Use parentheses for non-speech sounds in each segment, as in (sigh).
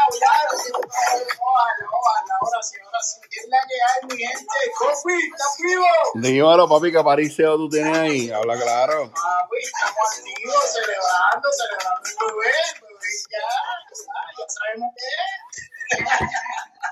hablar. Ojalá, ojalá, ahora sí, ahora sí. ¿Qué es la que hay, mi gente? Coffee, ¿estás vivo? Dímelo, papi, que pariseo tú tienes ahí. Habla claro. Papi, estamos activos, celebrando, celebrando el bebé. Bebé ya, ya, sabemos qué es.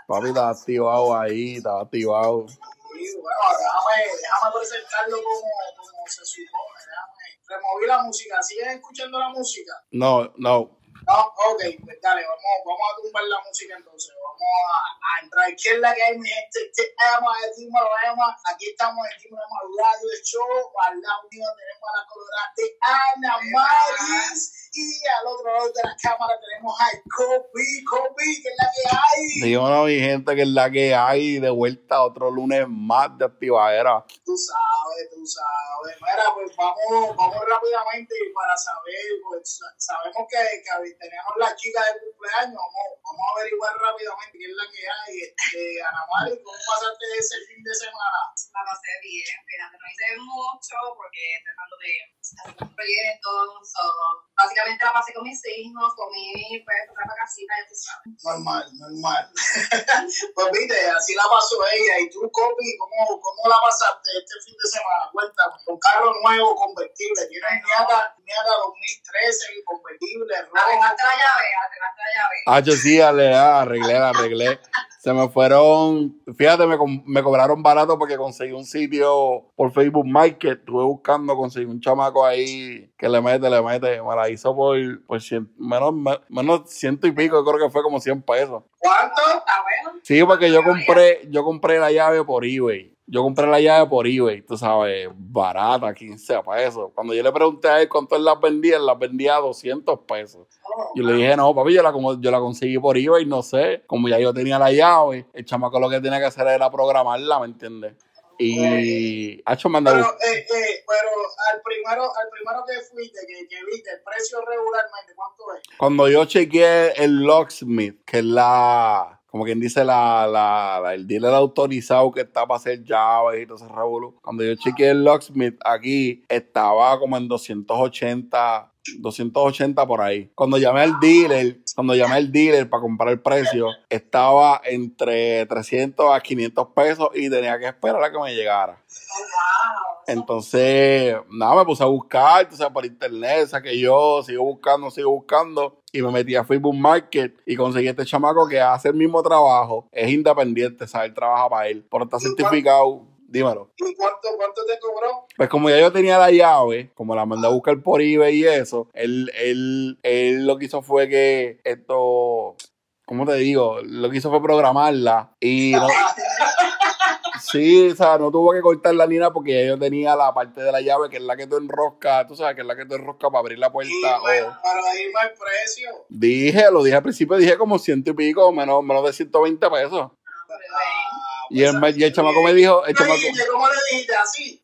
Papi, estaba activado ahí, estaba activado. Sí, bueno, déjame, déjame presentarlo como, como se supone. Déjame. Removí la música. ¿Sigues escuchando la música? No, no. No, ok, pues dale, vamos, vamos a tumbar la música entonces. Vamos a, a entrar. ¿Qué es la que hay, mi gente? Te amo, dímelo, Emma. Aquí estamos en Dímelo Emma Radio de Show. Al lado mío tenemos a la colorada de Ana Maris. Y al otro lado de la cámara tenemos a Kobe. Kobe, ¿qué es la que hay? Dímelo, mi gente, que es la que hay. De vuelta otro lunes más de activadera. Tú sabes, tú sabes. Mira, pues vamos, vamos rápidamente para saber, pues sabemos que, que teníamos la chica de cumpleaños, vamos, vamos a averiguar rápidamente qué es la que hay. Este, Ana Mari, ¿cómo pasaste ese fin de semana? La pasé bien, fíjate, no hice mucho porque tratando de hacer un proyecto, so, básicamente la pasé con mis hijos, comí pues otra casita, ya tú sabes. Normal, normal. (laughs) pues viste, así la pasó ella. ¿Y tú, Copi, cómo, cómo la pasaste este fin de semana? Cuéntame, con carro nuevo, convertible, tienes Miata, Miata 2013, convertible, rojo. Arreglaste la llave, arreglaste la llave. Ah, yo sí, ah, arreglé, la arreglé. Se me fueron, fíjate, me, me cobraron barato porque conseguí un sitio por Facebook Market. Estuve buscando, conseguí un chamaco ahí que le mete, le mete. Me la hizo por, por cien- menos, me- menos ciento y pico, creo que fue como 100 pesos. ¿Cuánto? Bueno. Sí, porque yo compré, yo compré la llave por eBay. Yo compré la llave por eBay, tú sabes, barata, 15 pesos. Cuando yo le pregunté a él cuánto él las vendía, él las vendía a 200 pesos. Oh, Yo le dije, no, papi, yo la, como- yo la conseguí por eBay, no sé. Como ya yo tenía la llave, el chamaco lo que tenía que hacer era programarla, ¿me entiendes? Y, hecho, me anda Pero, eh, eh, pero al primero, al primero que fuiste, que, que viste, el precio regularmente, ¿cuánto es? Cuando yo chequeé el locksmith, que es la, como quien dice, la, la, el dealer autorizado que está para hacer llaves y todo ese revolú. Cuando yo chequeé el locksmith aquí, estaba como en 280, 280 por ahí. Cuando llamé al dealer, cuando llamé al dealer para comprar el precio, estaba entre 300 a 500 pesos y tenía que esperar a que me llegara. Entonces, nada, me puse a buscar, tú sabes, por internet, saqué yo, sigo buscando, sigo buscando, y me metí a Facebook Market y conseguí este chamaco que hace el mismo trabajo, es independiente, ¿sabes? Él trabaja para él, pero está certificado, dímelo. ¿Y cuánto, cuánto te cobró? Pues como ya yo tenía la llave, como la mandé a buscar por eBay y eso, él, él, él lo que hizo fue que esto, ¿cómo te digo? Lo que hizo fue programarla y no, (laughs) Sí, o sea, no tuvo que cortar la línea porque ya yo tenía la parte de la llave que es la que tú enroscas, tú sabes, que es la que tú enroscas para abrir la puerta. bueno, o- para irme al precio. Dije, lo dije al principio, dije como ciento y pico, menos, menos de 120 pesos. Ah, Y el, y el chamaco me dijo, el ¿Cómo chamaco? ¿Cómo le dijiste? Así.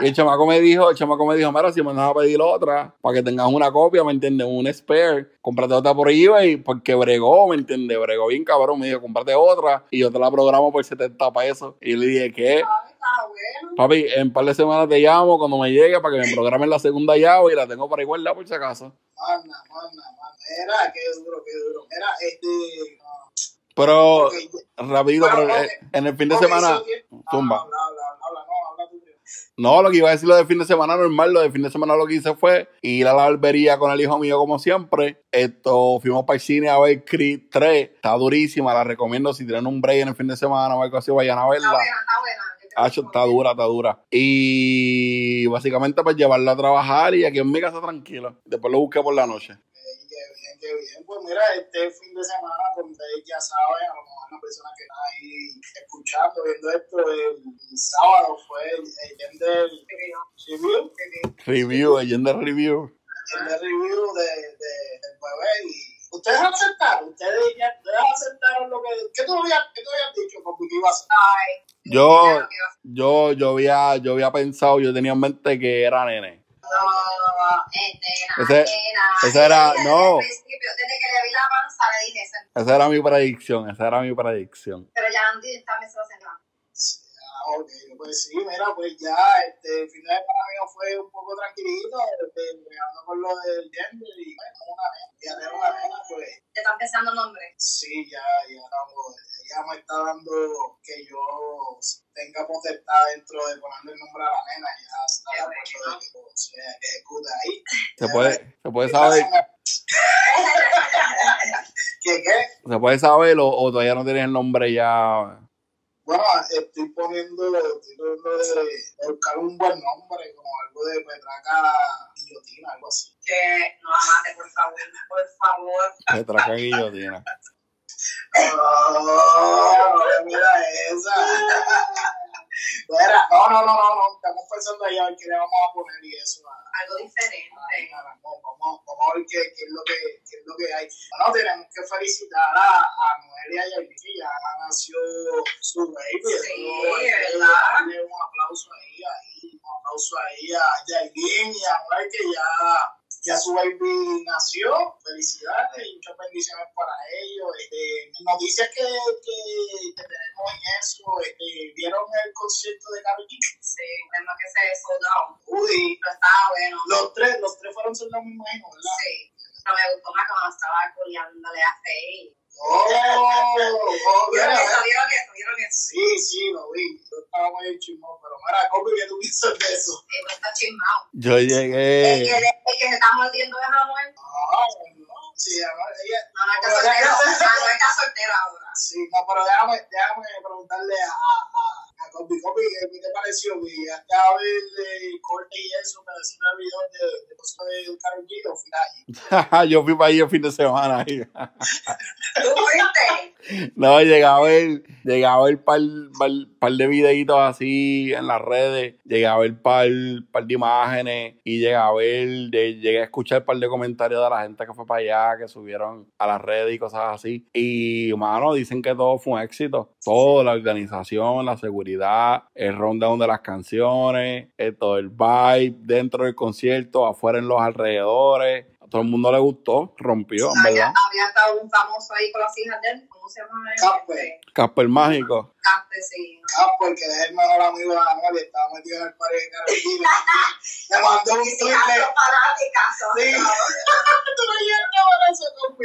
y el chamaco me dijo, el chamaco me dijo, mira, si me vas a pedir otra, para que tengas una copia, ¿me entiendes? Un spare, cómprate otra por eBay, porque bregó, ¿me entiendes? Bregó bien cabrón, me dijo, cómprate otra, y yo te la programo por 70 pesos. Y le dije, ¿qué? Papi, en un par de semanas te llamo cuando me llegue para que me programen la segunda llave y la tengo para igualdad por si acaso. Manda, manda, manda. Era, qué duro, qué duro. Era, este. Ah, Pero, ok, rapidito, Pero, eh, en el fin de semana, zumba. Habla, habla, habla, no, habla tú primero. No, lo que iba a decir lo de fin de semana normal, lo de fin de semana lo que hice fue ir a la barbería con el hijo mío como siempre. Esto, fuimos para el cine a ver Creed 3, está durísima, la recomiendo si tienen un break en el fin de semana o algo así, vayan a Está verla. buena, está buena. Yo te Hacho, está dura, está dura. Y básicamente pues llevarla a trabajar y aquí en mi casa tranquila. Después lo busqué por la noche. Bien. Pues mira, este fin de semana, como ustedes ya saben, a lo mejor la persona que está ahí escuchando, viendo esto, el sábado fue el, el Gender Review, Review, Agenda Review. el Gender Review de, de, del bebé. Y ustedes aceptaron, ustedes, ya, ustedes aceptaron lo que. ¿Qué tú habías, qué tú habías dicho con que iba a hacer? Ay, Yo, yo, yo había, yo había pensado, yo tenía en mente que era nene. Este, Ese- nena, ese era- desde no. principio, Desde que le vi la panza le dije eso. Esa era mi predicción, esa era mi predicción. Pero ya Andy también se lo centra. ok, pues sí, mira, pues ya, este, el final para mí fue un poco tranquilito, este, pegando con lo del gender y bueno, una nena, ya tengo una nena, pues ¿Te están pensando nombres? sí, ya, ya estamos, ella me está dando que yo tenga potestad dentro de ponerle el nombre a la nena, ya está de acuerdo de que se ejecute ahí. Se puede, se puede saber, (laughs) ¿Qué qué? se puede saber o, o todavía no tienes el nombre ya. Bueno, estoy poniendo, estoy tratando de, de buscar un buen nombre, como algo de Petraca Guillotina, algo así. Que no la mate, por favor, por favor. Petraca Guillotina. Oh, mira esa. Mira, no, no, no, no, no, estamos pensando allá a ver qué le vamos a poner y eso. Algo diferente. Vamos, a ver qué, es lo que, qué es lo que hay. Bueno, tenemos que felicitar a, a Noelia y a Yailin, que ya nació su baby. Sí, ¿verdad? darle un aplauso ahí, ahí, un aplauso ahí a Yailin y a Noel, que ya ya su baby nació, felicidades y muchas bendiciones para ellos. Este, noticias que, que, que tenemos en eso, este, ¿vieron el concierto de Karol G? Sí, vemos que se sold out. Uy, Pero estaba bueno. los tres, los tres fueron son los mismos, ¿verdad? Sí. Pero me gustó más cuando estaba coreándole a Faye. Oh, oh, ¿Vieron mira, eso? ¿Vieron eso? ¿Vieron eso? Sí, sí, lo vi. Yo estaba muy chismoso, pero mira, Copi, ¿qué tú piensas de eso? Chismado. Yo que, llegué. el que se está mordiendo es Anuel. Ah, no, sí, además, ella, No, no está soltero. Anuel está soltero ahora. Sí, no, pero déjame, déjame preguntarle a, a, a Copi, Copi, ¿qué, qué te pareció? ¿Y hasta a ver el corte y eso, pero si el video de, de cosas de Karol G o final? (laughs) yo fui para ahí el fin de semana. ahí. ¿Tú fuiste? No, llegaba a ver, llegaba a ver par, par, par de videitos así en las redes, llegaba a ver par, par de imágenes y llegaba a ver, de- llegué a escuchar par de comentarios de la gente que fue para allá, que subieron a las redes y cosas así. Y, mano, dicen que todo fue un éxito. Todo, la organización, la seguridad, el rundown de las canciones, eh, todo el vibe dentro del concierto, afuera en los alrededores. Todo el mundo le gustó, rompió, en verdad. había estado un famoso ahí con las hijas de él. ¿Cómo se llama él? Casper. Este, Casper Mágico. Casper, sí. Ah, porque es el mejor amigo de Anuel y estaba metido en el party de Karol G. Le- Le mandó un son- Sí. (laughs) ¿Tú no ver eso, Copi?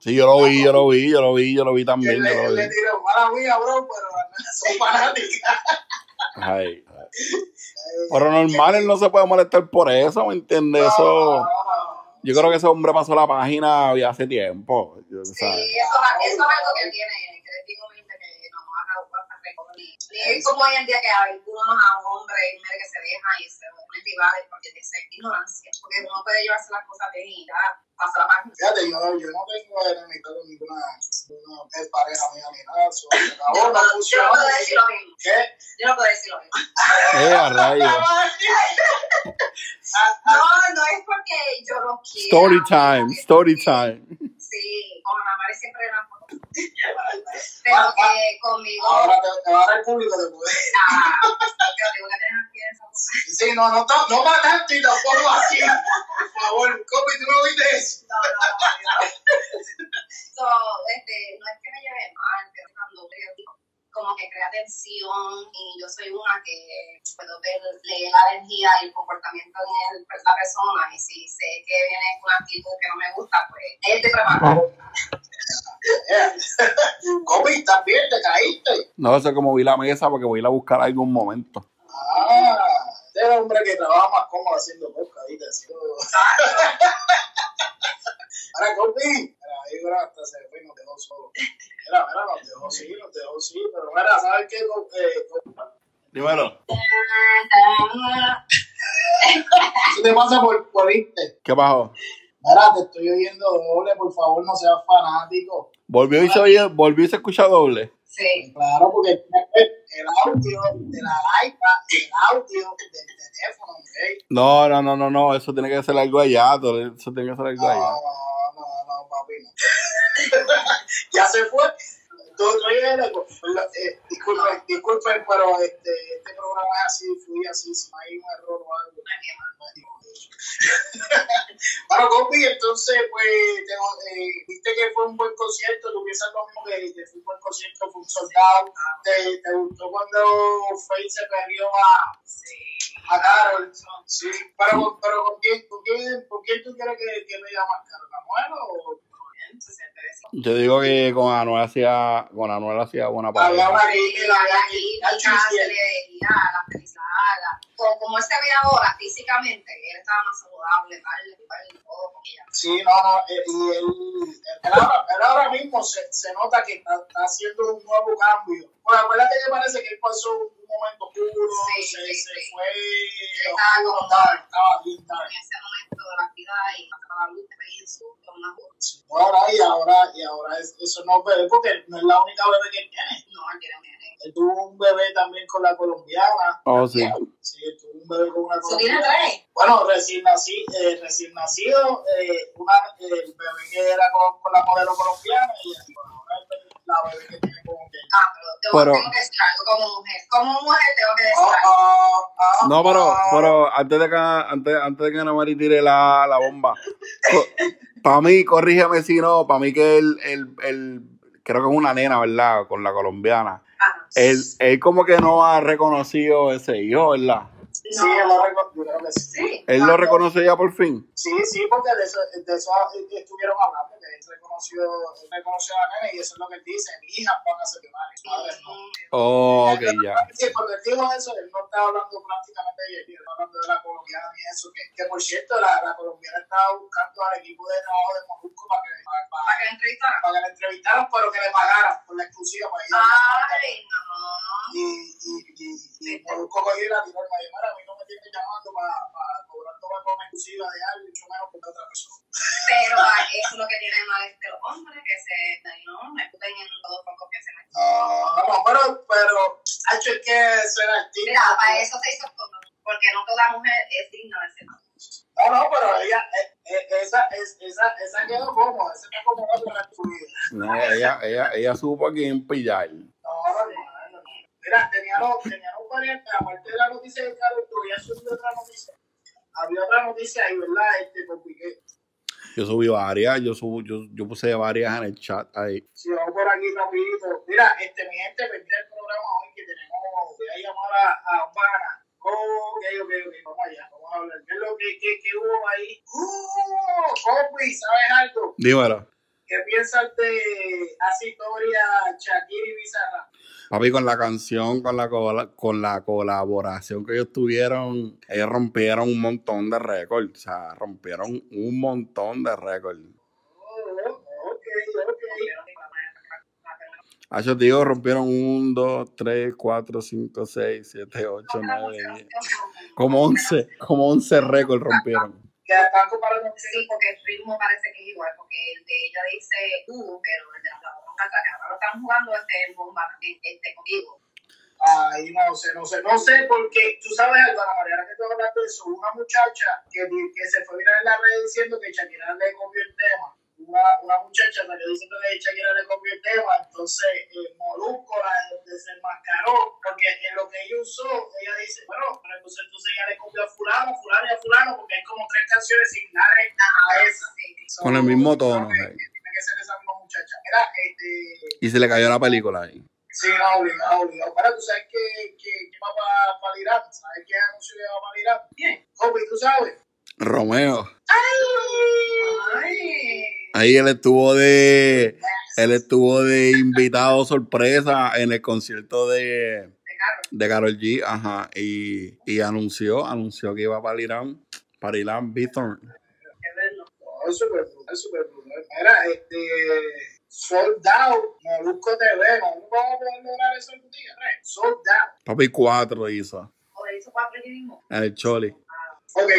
Sí, yo lo vi, yo lo vi, yo lo vi, yo lo vi Que también, le, yo lo le vi. tiró, mala mía, bro, pero son fanáticas. Ay, ay. (laughs) Pero normal, él no se puede molestar por eso, ¿me entiendes? Eso, yo creo que ese hombre pasó la página ya hace tiempo. eso, eso es algo que él tiene, es como hoy en día que algunos a hombres y mujeres que se dejan y se ponen rivales porque de ser ignorancia. Porque uno puede llevarse las cosas bien y ya pasa la página. Fíjate, yo, yo no tengo enemistad con ninguna, ninguna pareja mía ni nada. Se Yo no, yo no puedo decir lo mismo. ¿Qué? Yo no puedo decir lo mismo. (laughs) Eh, a rayos. (laughs) No, no es porque yo no quiera. Story time, story time. Sí, con Ana María siempre eran Pero que conmigo. Ahora te, te va a dar el público de poder. (laughs) Ah, yo tengo que tener aquí esa cosa. Sí, no, no, no, no mataste y tampoco así. Por favor, Copi, tú no viste eso. No, no, no, no. So, este, no es que me lleve mal, pero cuando veo tipo, como que crea tensión y yo soy una que puedo ver, leer la energía y el comportamiento en la persona y si sé que viene con una actitud que no me gusta, pues él te prepara. (laughs) ¿estás bien? ¿Te caíste? No sé cómo vi la mesa porque voy a ir a buscar algún momento. Ah, este es el hombre que trabaja más cómodo haciendo ¿viste? Ahora, ahí mira, hasta se fue y nos dejó solo. Mira, mira, nos dejó sí, nos dejó sí, pero mira, ¿sabes qué? Eh, Copi? Dímelo. Eso te pasa por, por irte. ¿Qué pasó? Mira, te estoy oyendo doble, por favor, no seas fanático. Volvió y se oye, volvió y se escucha doble. Sí. Claro, porque el audio de la iPad, el audio del teléfono, ¿ok? No, no, no, no, no, eso tiene que ser algo allá, todo- eso tiene que ser algo No, allá. no, no, no, papi, no. (laughs) ya se fue. Todo, todo llega. Eh, disculpen, disculpen, pero este, este programa es así, fluye así, si no hay un error o algo. (laughs) bueno, Copi, entonces, pues, tengo, eh, viste que fue un buen concierto, tú piensas lo mismo que, que fue un buen concierto, fue un soldado. ¿Te, te gustó cuando Faye se perdió a, a Carol? Sí, pero, pero ¿con, quién, con, quién, ¿con quién tú quieres que, que me llame Carol? ¿Anuel o...? Yo digo que con Anuel hacía, con Anuel hacía buena pareja. Había una Sí, química, la como, como él se ve ahora físicamente, él estaba más saludable, tal, todo con ella. Sí, no, no, eh, y él, él, ahora, él ahora mismo se, se nota que está, está haciendo un nuevo cambio. Bueno, acuérdate que parece que él pasó un momento oscuro, Sí, se, sí, se sí. fue, Estaba estaba, estaba bien En tarde. ese momento de la vida y pasaba la luz, te veía en su una. Ahora, y ahora, y ahora es- eso no es bebé, porque no es la única bebé que tiene. No, él tiene un nene. Él tuvo un bebé también con la colombiana. Oh, sí. Sí, él tuvo un bebé con una ¿Eso tiene colombiana. tres? Bueno, recién, nací, eh, recién nacido, eh, una, eh, el bebé que era con, con la modelo colombiana y bueno, ahora el- que tiene. Ah, pero, tengo, Pero- tengo que decir algo como mujer. Como mujer tengo que decir algo. No, pero, pero antes de que, antes, antes de que Ana Mari tire la, la bomba, para mí, corrígeme si no, para mí que él, él, él, creo que es una nena, ¿verdad? Con la colombiana. Ah, Él, él como que no ha reconocido ese hijo, ¿verdad? Sí, él lo reco- yo creo que sí. Él lo reconoce ya por fin. Sí, sí, porque de eso, de eso estuvieron hablando, que él reconoció, él reconoció a la nena y eso es lo que él dice, mi hija, póngase que vale, ¿sabes? No. Oh, ok, ya. Sí, cuando él dijo eso, él no estaba hablando prácticamente de ella, estaba hablando de la colombiana y eso, que, que por cierto, la, la colombiana estaba buscando al equipo de trabajo de Molusco para que, para, para- Para que la entrevistaran. para que la entrevistaran, pero que le pagaran por la exclusiva para ella. Ay, no. Y, y, y, y Molusco cogió y la tiró el mayor, a mí no me tiene llamando para, para cobrar toda como exclusiva de algo, mucho menos por otra persona. Pero ah, eso es lo que tiene mal este hombre, que se, no, me escuchen en todos los que se me No, no, pero, pero, ha hecho es que ser artista. Mira, para eso se hizo todo, porque no toda mujer es digna de ser. No, no, pero ella, eh, eh, esa, es, esa, esa quedó cómoda, esa quedó como otra su vida. No, ella, ella, ella supo a quién pillar. No, no, no, no. Mira, tenía los, tenía los variantes, aparte de la noticia de Carlos, tú había subido otra noticia. Había otra noticia ahí, ¿verdad? Este, con Piqué. Yo subí varias, yo, subo, yo, yo puse varias en el chat ahí. Si vamos por aquí rapidito. Mira, este, mi gente, pendiente del programa hoy que tenemos, voy a llamar a, a. Oh, ok, ok, ok, vamos allá, vamos a hablar. ¿Qué es lo que, que, que hubo ahí? ¡Uh! Copi, ¿sabes algo? Dímelo. ¿Qué piensas de historia Shakira y Bizarra? Papi, con la canción, con la, con la colaboración que ellos tuvieron, ellos rompieron un montón de récords. O sea, rompieron un montón de récords. Oh, ok, ok. Ah, yo te digo, rompieron 1, 2, 3, 4, 5, 6, 7, 8, 9, 10. Como 11, como 11 récords rompieron. Sí, porque el ritmo parece que es igual, porque el de ella dice tú, pero el de la otra que ahora lo están jugando este bomba también, este contigo. Ay, no sé, no sé, no sé, porque tú sabes algo, Ana María, que tú hablaste de eso, una muchacha que, que se fue viral en la red diciendo que Shakira le copió el tema. Una, una muchacha salió diciendo que Shakira le copió el tema, entonces eh, Molusco la desenmascaró, porque en lo que ella usó, ella dice, bueno, pero entonces, entonces ella le copió a fulano, fulano y a fulano, porque hay como tres canciones similares a esa. Con el mismo tono, creo que sí. Tiene que ser esa misma muchacha. Mira, este... Y se le cayó la película ahí. Sí, no, obligado, obligado. Pero tú sabes que, que, que va para pa Irán, ¿sabes qué anuncio que va para Irán? Bien. Kobe, ¿tú sabes? Romeo. Ay. Ahí él estuvo de. Él estuvo de invitado sorpresa en el concierto de, De Karol G. Ajá. Y, y anunció, anunció que iba para Irán. Para Irán Bithorn. es súper es súper. Mira, este. Sold out, Molusco TV, ¿no vamos a poder lograr eso algún día? ¿eh? Sold out. Papi 4 hizo. O le hizo cuatro allí mismo. En el Choli. Ok,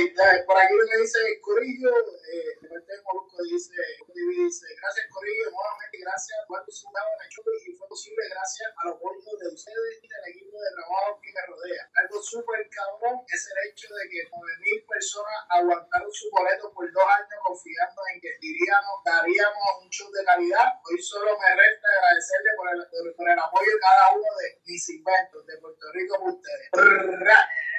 por aquí lo que dice Corillo, eh, este Molusco dice, dice, gracias Corillo, nuevamente gracias sudado en el chulo y fue posible gracias a los apoyo de ustedes y del equipo de trabajo que me rodea. Algo súper cabrón es el hecho de que 9.000 personas aguantaron su boleto por dos años confiando en que diríamos, daríamos un show de calidad. Hoy solo me resta agradecerle por el, por, por el apoyo de cada uno de mis inventos de Puerto Rico por ustedes. (laughs)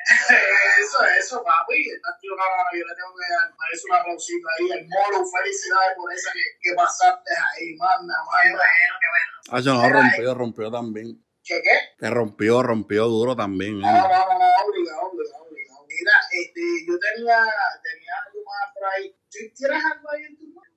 Eso, eso, papi. Está tío cabrón, yo le tengo que dar merece un aplausito ahí. El moro, felicidades por esa que, que pasaste ahí, manda, Qué manda. bueno, qué bueno. Ah, yo no, rompió, rompió también. ¿Qué qué? Que rompió, rompió duro también. No, ¿eh? no, no, no, obligado, obligado, obligado. Mira, este, yo tenía, tenía algo más por ahí. ¿Tú tienes algo ahí en tu mano?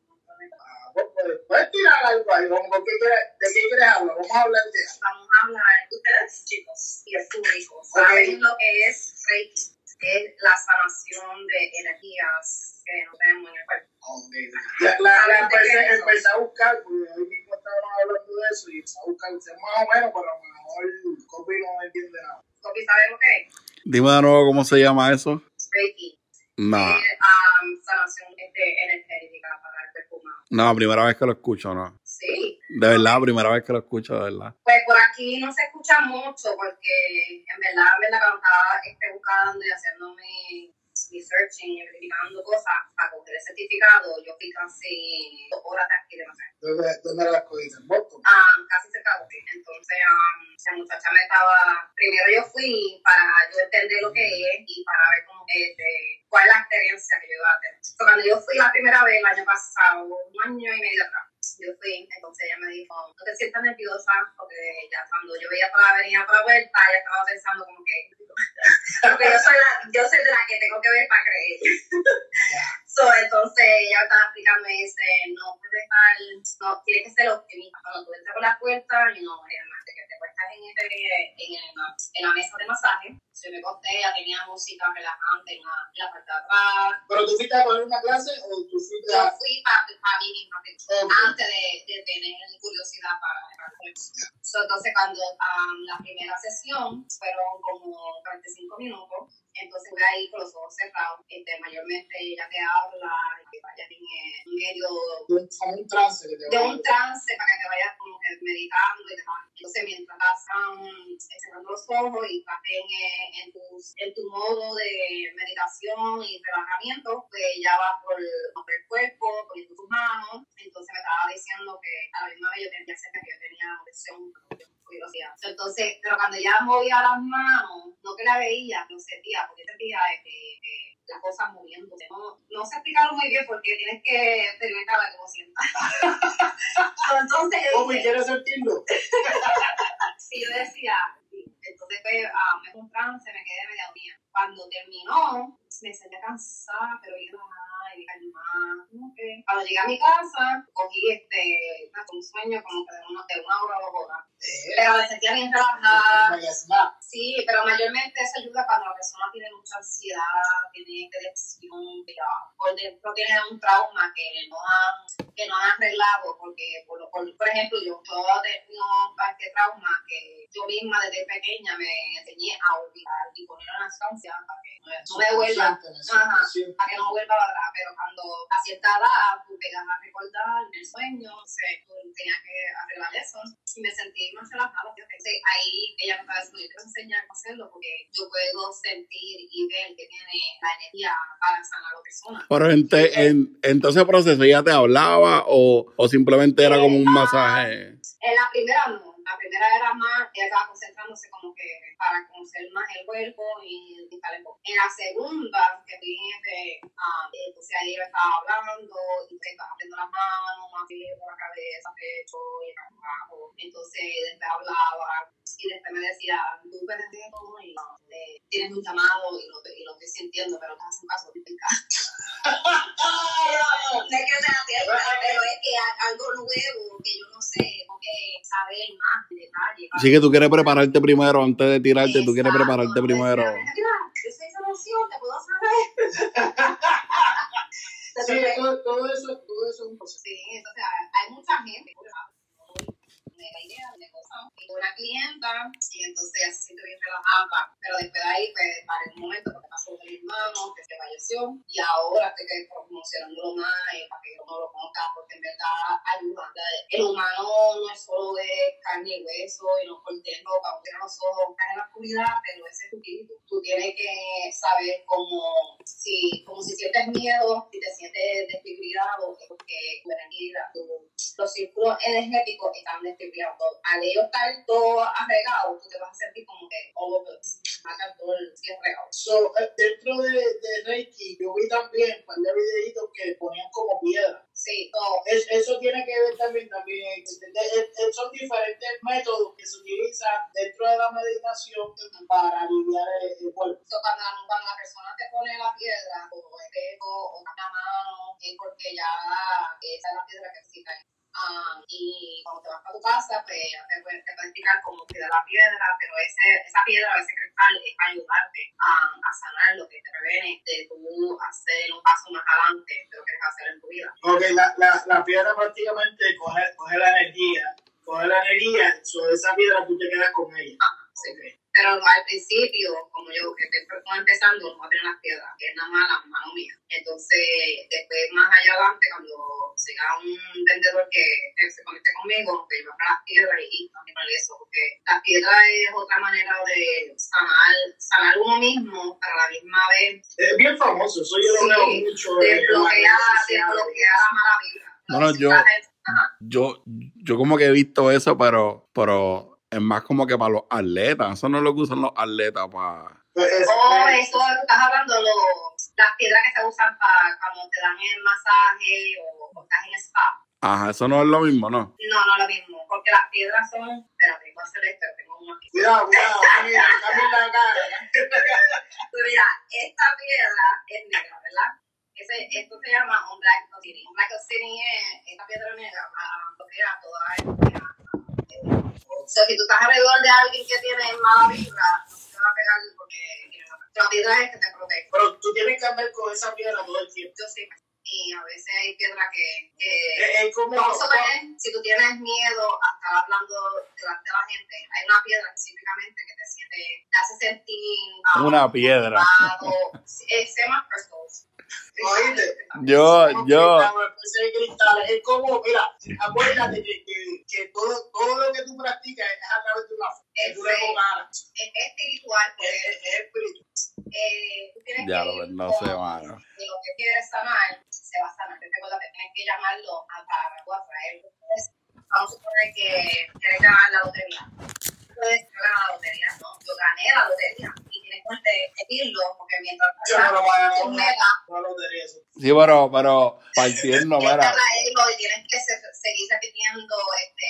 Ah, pues, pues, puedes tirar algo ahí. ¿Cómo, qué ¿De qué quieres hablar? Vamos a hablar de eso. Vamos a hablar, ustedes chicos y el público, ¿saben lo que es Reiki? Es la sanación de energías que no tenemos en el cuerpo. Ok. Ya, la, la ¿Saben de qué empecé, empecé a buscar, porque hoy mismo estábamos hablando de eso y empecé a buscar, más o menos, pero a lo mejor Copi no me entiende nada. ¿Copi sabe lo que es? Dime de nuevo cómo se llama eso. Reiki. No, Es um, sanación este, energética para el cuerpo humano. no, primera vez que lo escucho, no. Sí, De verdad, primera vez que lo escucho, de verdad. Pues por aquí no se escucha mucho porque en verdad, en verdad cuando estaba este, buscando y haciendo mi, mi searching y verificando cosas para coger el certificado, yo fui casi dos horas de aquí de Massachusetts. ¿Dónde, dónde las cogiste? ¿En Boston? Ah, casi cerca de aquí. Entonces um, la muchacha me estaba, primero yo fui para yo entender lo que es y para ver cómo, este, cuál es la experiencia que yo iba a tener. So, cuando yo fui la primera vez el año pasado, un año y medio atrás, yo fui, entonces ella me dijo, no te sientas nerviosa, porque ya cuando yo veía toda la avenida por la vuelta, ya estaba pensando como que, (laughs) porque yo soy, la, yo soy la que tengo que ver para creer. So, entonces ella me estaba explicando, me dice, no puedes estar, no, tienes que ser optimista. Cuando tú entras por la puerta, y no, además de que te en, en, en la mesa de masaje, yo me acosté, ya tenía música relajante en la, en la parte de atrás. ¿Pero tú fuiste a coger una clase o tú fuiste Yo a...? fui para, para mí misma, Ok. antes de, de tener curiosidad para, para So, entonces, cuando um, la primera sesión fueron como 45 minutos, entonces voy ahí con los ojos cerrados, este, mayormente ella te habla, que vayas en eh, medio de un- trance que te de un trance para que te vayas como que meditando y vas- entonces mientras estás um, cerrando los ojos y estás en, eh, en, tu, en tu modo de meditación y relajamiento, pues ya vas por, por el cuerpo, poniendo tus manos, entonces me estaba diciendo que a la misma vez yo tenía cerca que yo tenía presión curiosidad. Entonces, pero cuando ya movía las manos, no que la veía, lo sentía, porque sentía que, que las cosas moviéndose. No, no sé explicarlo muy bien porque tienes que experimentar a ver cómo sientas. (laughs) Entonces, yo ¿Cómo quieres sentirlo? (laughs) sí, yo decía, entonces pues, ah, me un trance, me quedé media dormida. Cuando terminó, me sentía cansada, pero bien relajada y calmada. Cuando llegué a mi casa, cogí este, un sueño como que de una, de una hora o dos horas. Pero me sentía bien relajada. Sí, pero mayormente eso ayuda cuando la persona tiene mucha ansiedad, tiene depresión, por dentro tiene un trauma que no han, que no han arreglado, porque por, por, por ejemplo yo, yo tengo este trauma que yo misma desde pequeña me enseñé a olvidar y poner una estancia para que no, me vuelva Ajá. Para que no vuelva para atrás, pero cuando a cierta edad tú pegas a recordar el sueño, o sea, tú tenías que arreglar eso y me sentí más relajada. Ahí ella me estaba diciendo, yo a enseñar a hacerlo porque yo puedo sentir y ver que tiene la energía para sanar a la persona. Pero en, te- en, en todo ese proceso, ¿ella te hablaba o, o simplemente era como un masaje? En la primera no, la primera era más, ella estaba concentrándose como que para conocer más el cuerpo y, y tal. En la segunda, que este, ah, entonces ahí ella estaba hablando y te estaba abriendo las manos, por la cabeza, pecho y abajo. Entonces después hablaba y después me decía, tú hacer todo y no, eh, tienes un llamado y lo, y lo estoy sintiendo, pero te haces un caso, te (laughs) no es que sea pero es que algo nuevo que yo no sé, tengo que saber más. Así que tú quieres prepararte primero antes de tirarte, tú quieres Exacto, prepararte primero. esa emoción, te puedo saber. (laughs) Sí, todo, todo eso, todo eso es un proceso. Sí, entonces hay mucha gente de la idea de negocio y una clienta y entonces ya se siente bien relajada pero después de ahí pues para un momento porque pasó feliz hermano que se falleció y ahora estoy que promocionándolo más eh, para que uno lo conozca porque en verdad ayuda. El humano no es solo de carne y hueso y no dentro, para tiene los ojos, cae en la oscuridad, pero ese es tu espíritu. Tú tienes que saber cómo, si, como si sientes miedo, si te sientes desfibrilado, es porque tu energía, los círculos energéticos están desfibrilados. Al ellos estar todo arregado, tú te vas a sentir como que all over todo el regado. So, eh, dentro de, de Reiki, yo vi también un par de videitos que ponían como piedra. Sí, todo. Es, eso tiene que ver también, también son diferentes métodos que se utilizan dentro de la meditación para aliviar el, cuerpo. So, cuando, cuando, la persona te pone la piedra, o espejo, o la mano, es porque ya esa es la piedra que necesita Um, y cuando te vas a tu casa, pues te puede, te puede explicar cómo cuidar la piedra, pero ese, esa piedra, ese cristal, es ayudarte a, a sanar lo que te previene de tú hacer un paso más adelante de lo que quieres hacer en tu vida. Ok, la, la, la piedra prácticamente coge, coge la energía, coge la energía, sobre esa piedra tú te quedas con ella. Ajá, sí. Okay. Pero al principio, como yo que estoy empezando, no voy a tener las piedras, que es nada más la mano mía. Entonces, después más allá adelante, cuando siga un vendedor que, se conecte conmigo, que yo para las piedras y, también para eso, porque las piedras es otra manera de sanar, sanar uno mismo, para la misma vez. Es bien famoso, eso yo lo veo mucho. Desbloquear, desbloquear la mala vibra. Bueno, yo, yo, yo como que he visto eso, pero, pero es más como que para los atletas. Eso no es lo que usan los atletas para. Pues oh, eso, tú estás hablando de las piedras que se usan para cuando te dan el masaje o, estás en spa. Ajá, eso no es lo mismo, ¿no? No, no es lo mismo, porque las piedras son. Espérate, voy a hacer esto, tengo una aquí. Cuidado, cuidado, mira, la cara. (laughs) pues mira, esta piedra es negra, ¿verdad? Ese, esto se llama un black obsidian. Un black obsidian es esta piedra negra, bloquea toda la o sea, si tú estás alrededor de alguien que tiene mala vibra, no te va a pegar porque la piedra es que te protege. Pero tú tienes que andar con esa piedra todo el tiempo. Yo sí. Y a veces hay piedra que, que es, como, vamos a ver, si tú tienes miedo a estar hablando delante de la gente, hay una piedra específicamente que te siente, te hace sentir una piedra. Llama crystals. Yo, yo. Es como, mira, acuérdate que, que, que, todo, todo lo que tú practicas es a través de una fe. Es, es, espiritual. Es, es espiritual. Eh, tú tienes ya, que lo no sé, mano. De lo que quieres sanar, se va a sanar. Te recuerda que tienes que llamarlo a para a traerlo. Vamos a suponer que quieres ganar la lotería. Puedes ganar la lotería, ¿no? Yo gané la lotería decirlo, porque mientras yo no lo voy a no lo Sí, pero, pero partiendo, mira. Y tienes que seguir repitiendo este,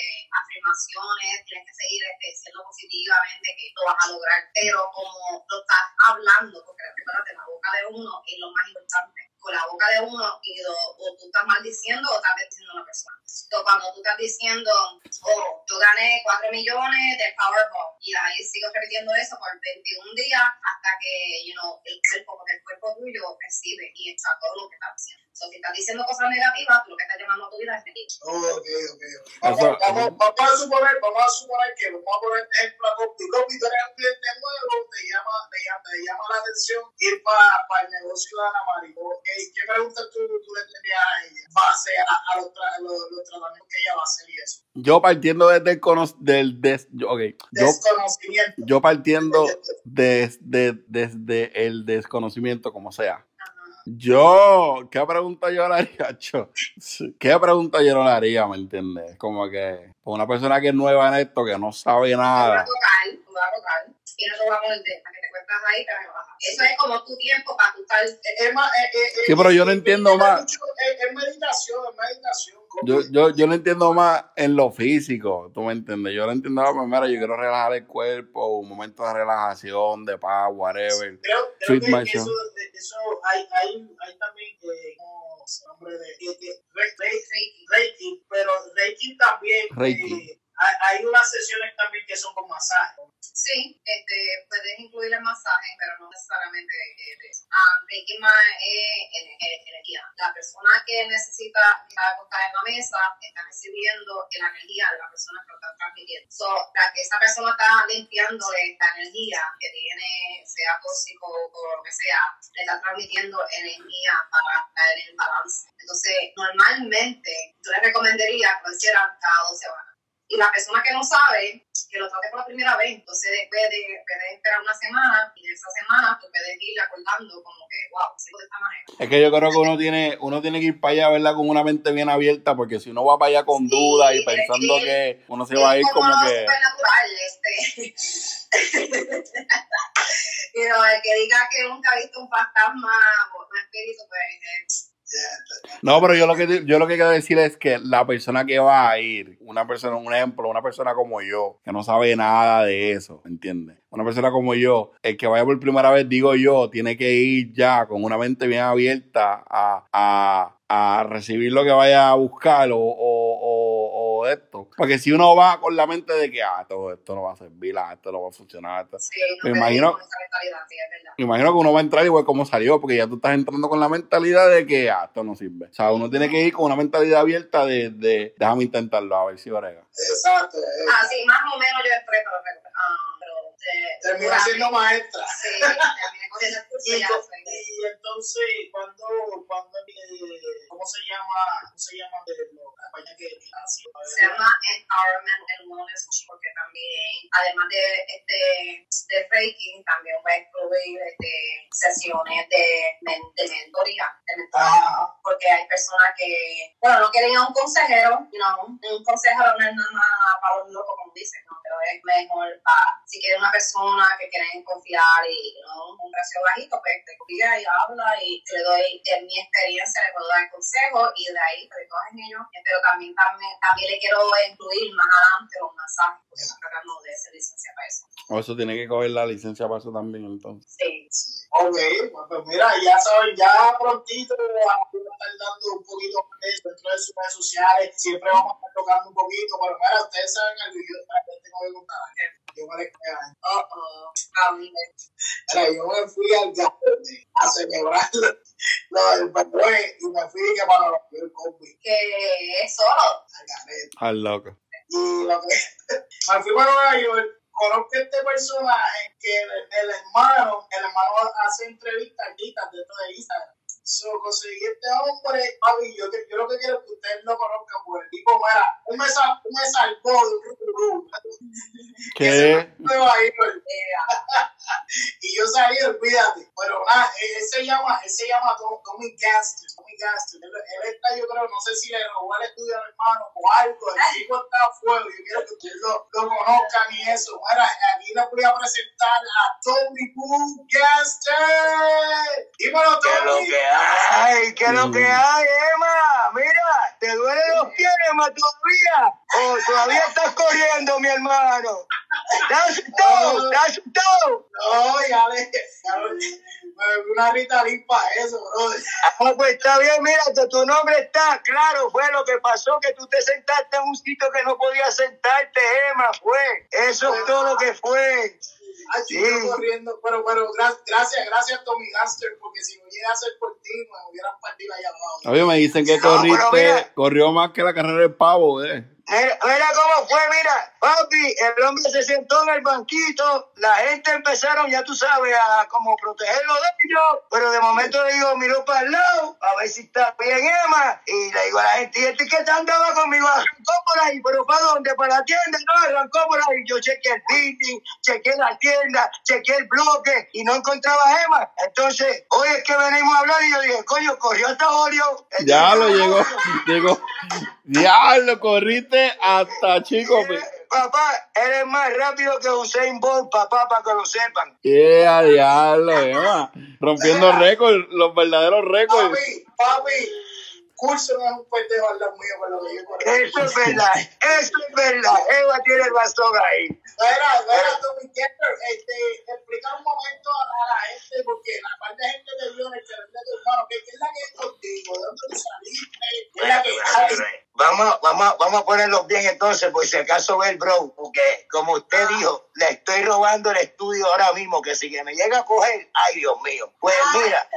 afirmaciones, tienes que seguir este, diciendo positivamente que lo vas a lograr, pero como lo estás hablando, porque recuerda la boca de uno es lo más importante con la boca de uno y lo, o tú estás maldiciendo o estás bendiciendo a una persona. Entonces, cuando tú estás diciendo, oh, yo gané 4 millones de Powerball y ahí sigo repitiendo eso por 21 días hasta que, you know, el cuerpo, porque el cuerpo tuyo recibe y está todo lo que estás diciendo. So, si estás diciendo cosas negativas, tú lo que estás llamando a tu vida es negativo. Oh, ok, ok, Vamos, vamos, vamos, a suponer, vamos a suponer que vamos a poner ejemplo a Copi. Copi, tú eres un cliente nuevo, te llama, te llama, te llama la atención ir para, para el negocio de Ana María. ¿Qué preguntas tú, tú le tendrías a ella base a, a los, tra los, los, tratamientos que ella va a hacer y eso? Yo partiendo desde el del des, okay, desconocimiento. Yo, yo partiendo desde, desde el desconocimiento, como sea. Yo, ¿qué pregunta yo le haría, Cho? ¿Qué pregunta yo no le haría, me entiendes? Como que una persona que es nueva en esto, que no sabe nada. A tocar, y no poner para que te cuentas ahí, te Eso es como tu tiempo para tu estar. Es más, eh, eh, sí, pero yo no entiendo más. Es meditación, es meditación. Yo, yo, yo lo entiendo más en lo físico, tú me entiendes. Yo lo entiendo más, primero, yo quiero relajar el cuerpo, un momento de relajación, de paz, whatever. Creo, creo que eso, eso hay, hay, hay también eh, nombre de, de, de Reiki, Reiki, pero Reiki también. Reiki. Eh, Hay, hay unas sesiones también que son con masaje. Sí, este, puedes incluir el masaje, pero no necesariamente eso. Um, Reiki más es ener- ener- energía. La persona que necesita estar acostada en la mesa está recibiendo la energía de la persona que lo está transmitiendo. So, la que esa persona está limpiándole la energía que tiene, sea tóxico o lo que sea, le está transmitiendo energía para caer en balance. Entonces, normalmente, yo les recomendaría que lo hicieran cada dos semanas. Y la persona que no sabe, que lo trate por la primera vez, entonces después de, puedes esperar una semana y de esa semana tú puedes ir acordando como que, wow, sigo de esta manera. Es que yo creo que uno tiene, uno tiene que ir para allá, ¿verdad? Con una mente bien abierta, porque si uno va para allá con Sí, dudas y es pensando que- que uno se va a ir Es como que... supernatural, este. (laughs) y no, el que diga que nunca ha visto un fantasma o un espíritu, pues eh, No, pero yo lo que yo lo que quiero decir es que la persona que va a ir, una persona, un ejemplo, una persona como yo, que no sabe nada de eso, ¿me entiendes? Una persona como yo, el que vaya por primera vez, digo yo, tiene que ir ya con una mente bien abierta a, a, a recibir lo que vaya a buscar o, esto. Porque si uno va con la mente de que, ah, todo esto no va a servir, ah, esto no va a funcionar, esto- sí, Me no imagino- con esa mentalidad, sí, es verdad. me imagino que uno va a entrar igual como salió, porque ya tú estás entrando con la mentalidad de que ah, esto no sirve. O sea, uno tiene que ir con una mentalidad abierta de, de déjame intentarlo, a ver si brega. Exacto. eh. Ah, sí, más o menos yo entré, pero, ah, durante- siendo maestra. Sí, terminé cogiendo el curso Y, ya soy- y entonces, cuando, cuando eh, ¿cómo se llama? ¿Cómo se llama la compañía que que nació? se llama Empowerment and Wellness porque también, además de este de Reiki, también va a incluir este, sesiones de, de mentoría, de mentoría, Ah, porque hay personas que, bueno, no quieren a un consejero, no, un consejero no es nada para los locos, como dicen, ¿no? pero es mejor para, si quieren una persona que quieren confiar y ¿no? un precio bajito, pues te confía y habla y le doy de mi experiencia, le puedo dar consejos y de ahí te recogen ellos, pero también, también, también le quiero incluir más adelante los masajes, porque están tratando de hacer licencia para eso. O eso tiene que coger la licencia para eso también, entonces. Sí. ok, pues, pues mira, ya saben, ya prontito vamos a estar dando un poquito más de eso dentro de sus redes sociales. Siempre vamos a estar tocando un poquito, pero mira, ustedes saben algo, yo yo tengo que contar. Yo me Uh-oh. Ah, mira. Mira, yo me fui al garete a celebrar lo del y me fui que para los el combi Que es solo. al garete. Al loco. Y lo que (laughs) me fui para Nueva York, conozco a este personaje que el, el hermano, el hermano hace entrevistas dentro de Instagram. So, conseguí este hombre, papi, yo, que- yo lo que quiero es que ustedes lo conozcan, porque el tipo, mira, un me, sal- un me salvó de un ruburú. ¿Qué? (laughs) Nueva York. Eh, y yo salí, olvídate. Pero nada, él, él se llama, él se llama Tom- Tommy Gaston. Tommy Gaston. Él, él está, yo creo, no sé si le robó el estudio al hermano o algo. El tipo está a fuego. Yo quiero que ustedes lo, lo conozcan y eso. Mira, aquí les voy a presentar a Tommy Boom Gaston. Dímelo, ¿Qué es lo Tommy. que hay? ¿Qué es lo que hay, Emma? Mira, ¿te duelen los pies, Emma, todavía? ¿O todavía estás corriendo, mi hermano? ¿Estás asustado? ¿Estás asustado? No, ya le, una rita limpa eso, brother. Ah, pues está bien, mira, que tu nombre está claro. Fue lo que pasó, que tú te sentaste en un sitio que no podías sentarte, Emma, fue. Eso es todo lo que fue. Ay, Sí. yo corriendo, pero, pero gra- gracias, gracias Tommy Gaster, porque si no llega a ser por ti, me hubieran partido allá abajo. Oye, me dicen que corriste, corrió más que la carrera del pavo, eh. Mira, mira cómo fue, mira, papi, el hombre se sentó en el banquito, la gente empezaron, ya tú sabes, a como protegerlo de ellos, pero de momento le digo, miró para el lado, a ver si está bien Emma, y le digo a la gente, ¿y este que andaba conmigo? Arrancó por ahí, pero ¿para dónde? ¿Para la tienda? No, arrancó por ahí, yo chequeé el building, chequeé la tienda, chequeé el bloque, y no encontraba a Emma, entonces, hoy es que venimos a hablar, y yo dije, coño, corrió hasta Oreo. Ya lo llegó, (laughs) llegó. Diablo, corriste hasta chico. pe- Papá, eres más rápido que Usain Bolt, papá, para que lo sepan. Yeah, diablo, Emma. Rompiendo récords, los verdaderos récords. Papi, papi, curso no es un pendejo al lado mío con lo que yo. Eso es verdad, eso es verdad. Eva tiene el bastón ahí. Mira, mira, Tommy Gaster, este, explica un momento a, la gente, porque la parte de gente te vio en el canal de tu hermano, ¿qué, qué es la que es contigo? ¿De dónde tú saliste? ¿Qué es la que? Vamos, vamos, vamos a ponerlos bien entonces, por si acaso ve el bro, porque como usted dijo, le estoy robando el estudio ahora mismo, que si que me llega a coger, ay Dios mío. Pues mira,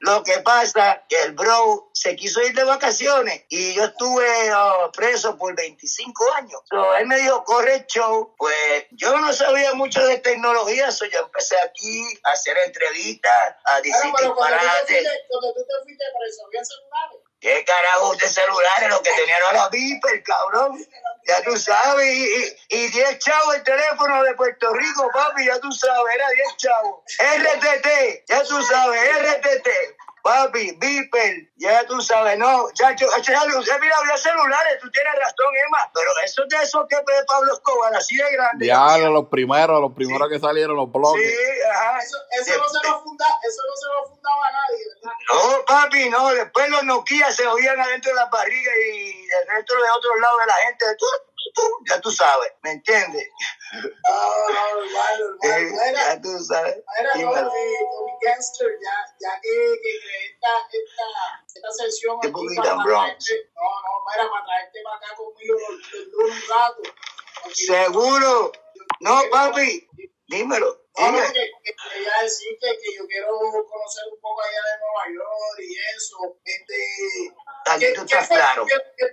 lo que pasa que el bro se quiso ir de vacaciones y yo estuve uh, preso por 25 años. So, él me dijo, corre el show. Pues yo no sabía mucho de tecnología, so yo empecé aquí a hacer entrevistas, a decir cuando disparates. fuiste, cuando tú te fuiste preso, ¿había celulares? ¿Qué carajo de celulares? Lo que tenían la Viper, cabrón. Ya tú sabes, y, y, y 10 chavos el teléfono de Puerto Rico, papi, ya tú sabes, era 10 chavos. RTT, ya tú sabes, RTT. Papi, Viper, ya tú sabes, no, chacho, chacho, usted mira, había celulares, tú tienes razón, Emma, pero eso es de esos que ve Pablo Escobar, así de grande. Diablo, los primeros, los primeros que salieron, los bloques. Sí, ajá. Eso, eso, no se lo funda, eso no se lo fundaba nadie, ¿verdad? No, papi, no. Después los Nokia se oían adentro de las barrigas y dentro de otros lados de la gente. Tú, ya tú sabes, ¿me entiendes? No, hermano, (laughs) Eh, hermano. Mira, ya tú sabes. Mira, no, eh, Tommy Gangster, ya, ya que, que creé esta, esta, esta sesión aquí para traerte, no, no, mira, para traerte para acá conmigo los, un rato. Seguro. No, papi, dímelo. No, no, dime. que, que quería decirte que yo quiero conocer un poco allá de Nueva York y eso. Este, Aquí ¿qué- tú estás claro.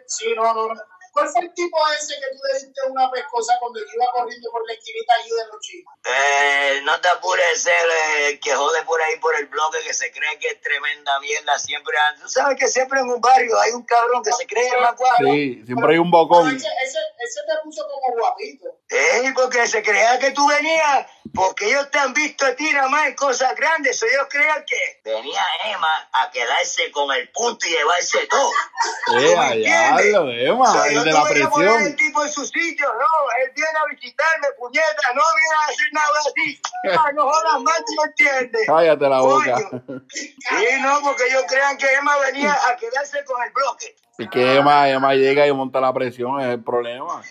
sí, no, no, no. ¿Cuál fue el tipo ese que tú le diste una pescosa cuando yo iba corriendo por la esquinita allí de los chicos? Eh, no te apures el que jode por ahí por el bloque que se cree que es tremenda mierda. Siempre, tú sabes que siempre en un barrio hay un cabrón que se cree el más guapo. Sí, siempre hay un bocón. ese, ese, ese te puso como guapito. Ey, porque se creía que tú venías, porque ellos te han visto a ti nada más en cosas grandes. So ellos creían que venía Emma a quedarse con el punto y llevarse todo. Eh, me a entiendes? diablo, Emma, So, el yo de la poner el tipo en su sitio, no, él viene a visitarme, puñeta, no viene a hacer nada así. (laughs) Ah, no jodas más, ¿tú me entiendes? Cállate la boca. (laughs) Sí, no, porque ellos crean que Emma venía a quedarse con el bloque. Y que Emma, Emma llega y monta la presión, es el problema.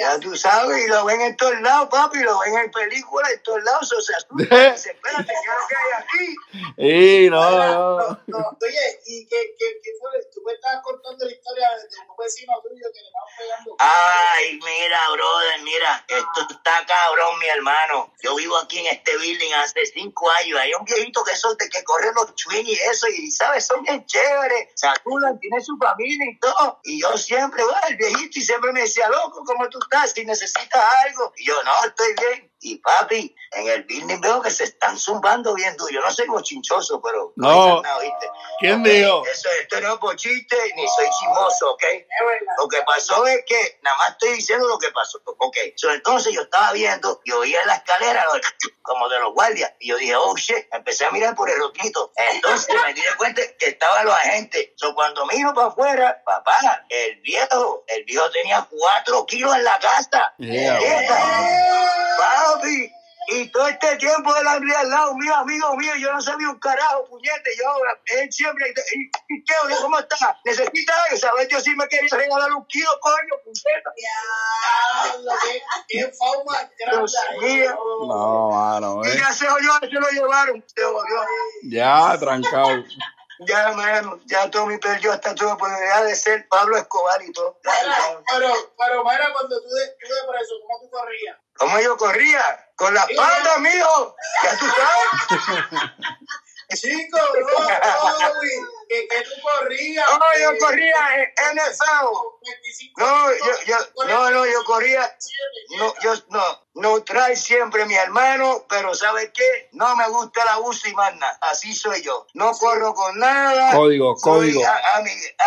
Ya tú sabes, y lo ven en todos lados, papi, lo ven en películas, en todos lados, o sea, asustan, (laughs) dicen, espérate, ¿qué es lo que hay aquí? Y no, no. no, no, Oye, ¿y qué, qué, qué fue? Me estabas contando la historia de un vecino tuyo que le estaban pegando. Ay, mira, brother, mira, esto está cabrón, mi hermano. Yo vivo aquí en este building hace cinco años. Hay un viejito que son de que corre los twins y eso, y sabes, son bien chéveres. Sacudan, tiene su familia y todo. Y yo siempre, bueno, el viejito, y siempre me decía, loco, ¿cómo tú estás? Si necesitas algo. Y yo, no, estoy bien. Y papi, en el building veo que se están zumbando bien duro. Yo no soy bochinchoso, pero No. dicen nada, ¿viste? ¿Quién dijo? Eso, esto no es bochiste, ni soy chismoso, ¿ok? Lo que pasó es que nada más estoy diciendo lo que pasó. Ok, so, entonces yo estaba viendo y oía en la escalera (laughs) como de los guardias. Y yo dije, oh shit, empecé a mirar por el rotito. Entonces me di cuenta que estaban los agentes. So, cuando miro para afuera, papá, el viejo, el viejo tenía cuatro kilos en la casa. Yeah. Papi. Y todo este tiempo él andaba al lado mío, amigo mío, yo no sabía un carajo, puñete, yo, él siempre, y, y ¿qué, oye, ¿cómo está? ¿Necesita algo? ¿Sabes? Yo sí me quería regalar un kilo, coño, puñeta. Qué, Dios grande. No, mano, Y eh. ya se oyó, se lo llevaron, se oyó. Ya, trancado. Ya, ya Tommy perdió hasta su oportunidad de ser Pablo Escobar y todo. Pero, pero mira, cuando tú de preso, ¿cómo tú corrías? ¿Cómo yo corría? Con la espalda, mijo. Ya tú sabes. (laughs) Chico, no, (laughs) no, güey, que, que tú corrías. No, yo eh, corría en 25 No, yo, yo, no, no, yo corría, 47, no, yo, no, neutral siempre mi hermano, pero ¿sabes qué? No me gusta el abuso y más nada, así soy yo. No corro con nada. Código, Soy código.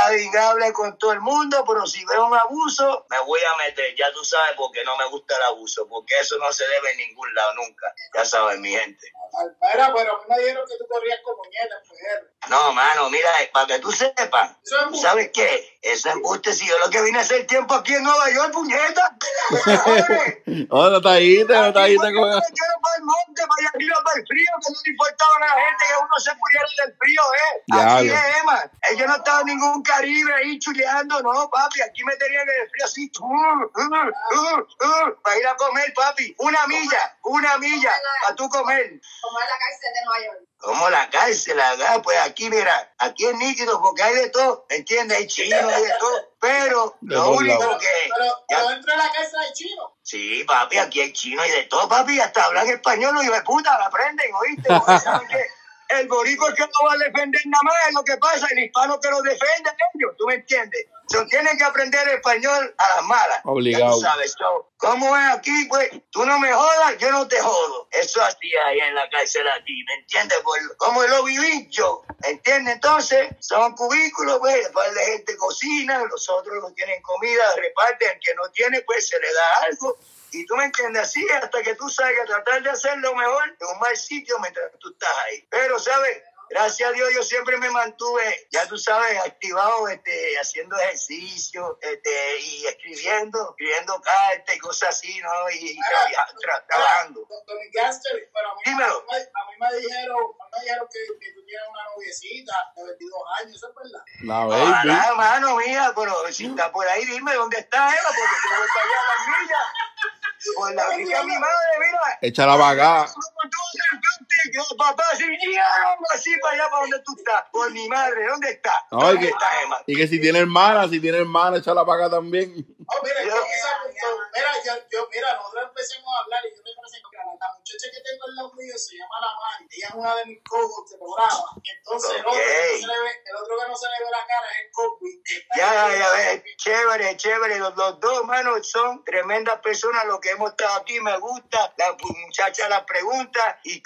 amigable con todo el mundo, pero si veo un abuso, me voy a meter. Ya tú sabes porque no me gusta el abuso, porque eso no se debe en ningún lado nunca. Ya sabes, mi gente. Mira, pero a mí me dijeron que tú corrías como nieta, pues. No, mano, mira, para que tú sepas, Eso es ¿tú muy- sabes qué? Eso es embuste. Si yo lo que vine a hacer tiempo aquí en Nueva York, puñeta. (laughs) No está te fue que coge- me metieron para el monte, para allá arriba, para el frío, que no le importaba a la gente que uno se muriera del frío, ¿eh? Así es, Emma. Ellos no estaban en ningún Caribe ahí chuleando, no, papi. Aquí me tenían en el frío así, uh, uh, uh, uh, para ir a comer, papi. Una milla, una milla, para tú comer. como en la cárcel de Nueva York. Como la cárcel, acá, pues aquí, mira, aquí es nítido porque hay de todo, ¿me entiendes? Hay chinos, hay de todo, pero De lo único lados. que... Pero, ya- pero dentro de la casa hay chino. Sí, papi, aquí hay chino y de todo, papi, hasta hablan español, los hijos de puta, la aprenden, ¿oíste? Porque saben que el boricua es que no va a defender nada más, es lo que pasa, el hispano que lo defiende ellos, ¿tú me entiendes? So, tienen que aprender español a las malas. Obligado. Tú sabes, so, ¿cómo es aquí? Pues tú no me jodas, yo no te jodo. Eso así ahí en la cárcel aquí, ¿me entiendes? Por, como lo viví yo, ¿me entiendes? Entonces, son cubículos, pues, después la gente cocina, los otros no tienen comida, reparten, el que no tiene, pues se le da algo. Y tú me entiendes así hasta que tú salgas a tratar de hacer lo mejor en un mal sitio mientras tú estás ahí. Pero, ¿sabes? Gracias a Dios yo siempre me mantuve, ya tú sabes, activado, este, haciendo ejercicio, este, y escribiendo, escribiendo cartas y cosas así, ¿no? Y, tra- tra- trabajando. Don Gaster, pero a mí, Dímelo. a mí- a mí me dijeron, me dijeron que, que tú tienes una noviecita de 22 años, ¿eso es verdad? La baby. Ojalá, mano, mía, pero si está por ahí, dime dónde está Eva, porque yo voy para allá a las millas. Por la mi madre, mira. Échala para acá. Yo, papá, así, diablo, así para allá, para donde tú estás. Por mi madre, ¿dónde está? No, y ¿Dónde que, está Emma? y que si tiene hermana, si tiene hermana, échala para acá también. Oh, mira, Yo- yo, mira, yo, yo, mira, nosotros empecemos a hablar y yo te presento que la, la muchacha que tengo al lado mío se llama La Mari, ella es una de mis cojos de programa. Entonces el, otro, que no se le ve, el otro que no se le ve la cara es el está Ya, ya, ves, chévere, chévere. Los, los dos, hermanos, son tremendas personas. Los que hemos estado aquí me gusta. La muchacha la pregunta. Y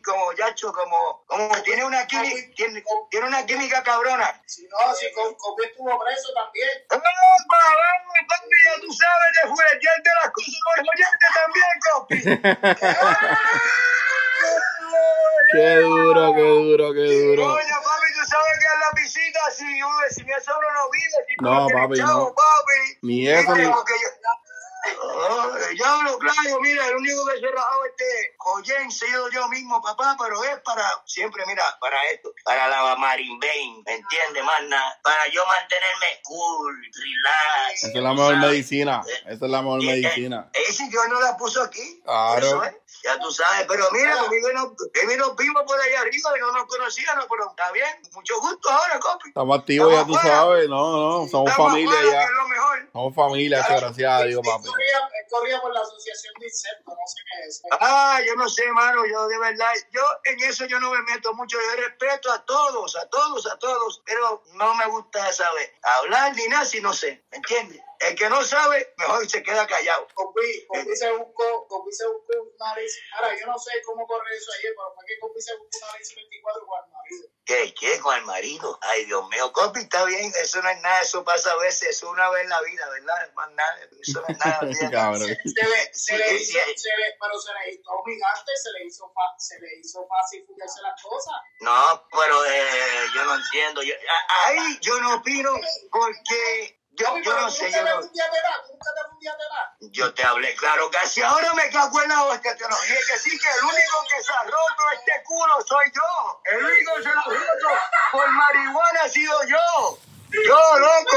Como Yacho, como, como tiene una química, tiene, tiene una química cabrona. Si no, si Cosby estuvo preso también. ¡Vamos, vamos, papi! Ya tú sabes de fuletearte las cosas con también, Copy. (laughs) Qué duro, qué duro, qué duro. Coño, papi, tú sabes que en la visita, si sin eso uno no vive. Si No, papi, chavo, no. papi. Ni eso, ni- yo, Oh, yo hablo claro, mira, el único que se ha rajado este joyen he sido yo mismo, papá, pero es para, siempre, mira, para esto, para la marimbane, ¿me entiendes, nada? Para yo mantenerme cool, relax. Esa es la mejor ¿sabes? medicina. Esa es la mejor Y, eh, medicina. Ese Dios no la puso aquí. Claro. Eso es. Ya tú sabes, pero mira, conmigo nos, Emi nos vimos por allá arriba y no nos conocíamos, pero está bien. Mucho gusto ahora, compi. Estamos activos, ya tú afuera. sabes. No, no, somos Estamos familia afuera, que ya. es lo mejor. Somos familia, eso, gracias a Dios, papi. corría, corría por la asociación de insectos, no sé qué es. Ah, yo no sé, mano, yo de verdad, yo en eso yo no me meto mucho, yo respeto a todos, a todos, a todos, pero no me gusta, ¿sabes? Hablar ni nada si no sé, ¿me entiendes? El que no sabe, mejor se queda callado. Cosby, Cosby se buscó, Cosby se buscó una Racing. Ahora, yo no sé cómo corre eso ayer, pero fue que Cosby se buscó una Racing 24 con el marido. ¿Qué? ¿Qué? Con el marido. Ay, Dios mío, compi, está bien, eso no es nada, eso pasa a veces, eso una vez en la vida, ¿verdad? Más nada, eso no es nada. (laughs) Cabrón. Se le, se le hizo, sí. se le, pero se le hizo obligante, se le hizo, fa- se le hizo fácil fugarse las cosas. No, pero eh, yo no entiendo. Yo, ahí yo no opino porque yo, yo no sé, yo te no. Yo hablé claro que si ahora me cago en la hostia, te lo dije que sí, que el único que se ha roto este culo soy yo. El único que se lo ha roto por marihuana ha sido yo. Yo, loco.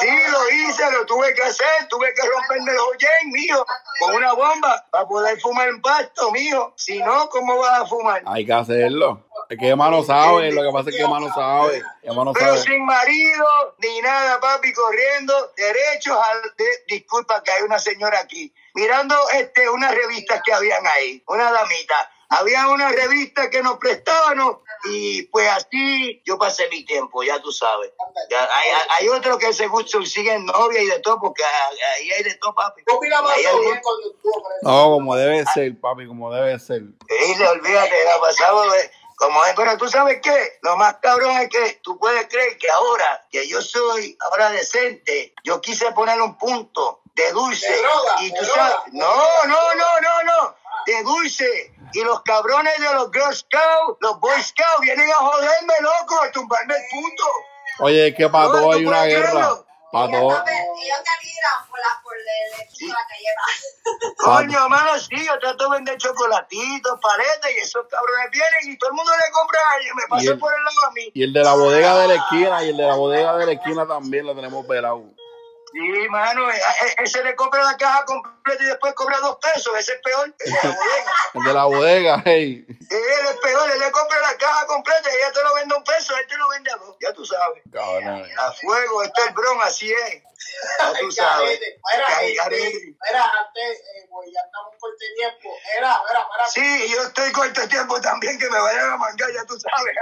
Sí, lo hice, lo tuve que hacer, tuve que romperme el joyen, mijo, con una bomba para poder fumar en pasto, mijo. Si no, ¿cómo vas a fumar? Hay que hacerlo. Es que Emma no sabe, lo que pasa es que Emma no sabe. Emma no Pero sabe. sin marido ni nada, papi, corriendo derechos al. de- disculpa que hay una señora aquí. Mirando este, unas revistas que habían ahí, una damita. Había una revista que nos prestaban y pues así yo pasé mi tiempo, ya tú sabes. Ya, hay, hay- otros que se gustan, siguen novia y de todo, porque ahí hay de todo, papi. Ahí hay-. No, como debe ser, papi, como debe ser. Y le olvídate, la pasaba de- como es, pero tú sabes qué, lo más cabrón es que tú puedes creer que ahora que yo soy ahora decente, yo quise poner un punto de dulce De droga, y tú sabes, no, no, no, no, no, de dulce. Y los cabrones de los Girl Scouts, los Boy Scouts, vienen a joderme, loco, a tumbarme el punto. Oye, es que para No, todo tú hay una guerra. creerlo. También- ellos te miran por la, por el la calle. Coño, mano, sí, yo trato de vender chocolatitos, paletas, y esos cabrones vienen y todo el mundo le compra a ellos, me Y pasan el- por el lado a mí. Y el de la bodega de la esquina, y el de la bodega de la esquina también lo tenemos pelado. Sí, mano, eh, eh, ese le compra la caja completa y después cobra dos pesos. Ese es peor. El de la bodega. El de la bodega, hey. Él es peor, él le compra la caja completa y ella te lo vende a un peso, él te lo vende a dos. Ya tú sabes. Cabrón. A fuego, este es el bron, así es. Ya tú sabes. Mira, Ay, este, mira, antes, eh, ya estamos por este tiempo. Era, mira, mira. Sí, yo estoy con este tiempo también que me vayan a mangar, ya tú sabes.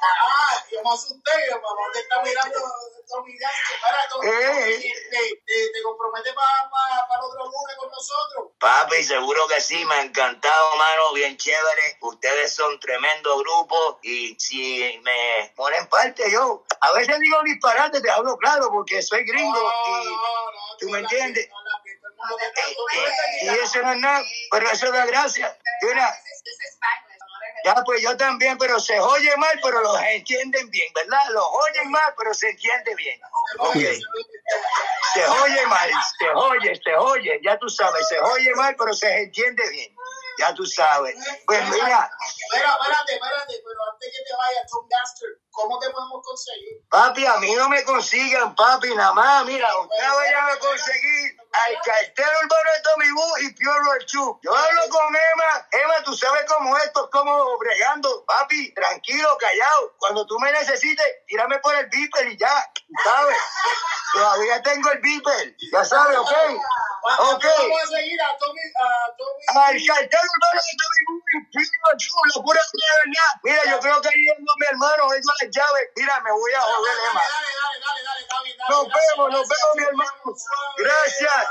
Ah, yo me asusté, yo, mamá, te está mirando, está mirando. Mira, Eh. te, te, te comprometes para pa, pa el otro lunes con nosotros. Papi, seguro que sí, me ha encantado, mano, bien chévere. Ustedes son tremendo grupo y si me Ponen parte yo. A veces digo disparate, te hablo claro, porque soy gringo No, y, no, no, ¿tú me entiendes? eh, y eso no es nada, pero eso da gracia. Mira, ya pues yo también, pero se oye mal, pero los entienden bien, ¿verdad? Los oyen mal, pero se entiende bien. Ok. Se oye mal, se oye, se oye, ya tú sabes, se oye mal, pero se entiende bien. Ya tú sabes. Pues mira, Espera, espérate, espérate, pero antes que te vayas, Tom Gaster, ¿cómo te podemos conseguir? papi, a mí no me consigan, papi, nada más. Mira, usted vayan a conseguir al cartero urbano de Tommy Boo y Pure Chu. Yo hablo con Emma. Emma, tú sabes cómo esto, cómo bregando. Papi, tranquilo, callado. Cuando tú me necesites, tírame por el beeper y ya. ¿Sabes? (laughs) Todavía tengo el beeper. Ya sabes, ¿ok? Ok. Vamos a seguir a Tommy, a Tommy. Al cartero urbano de Tommy Boo y Pure Chu, la pura verdad. Mira, yo creo que ahí es mi hermano, oigo las llaves. Mira, me voy a joder, Dale, Emma. dale, dale, dale, dale, dale, Nos vemos, nos vemos, mi hermano. Gracias.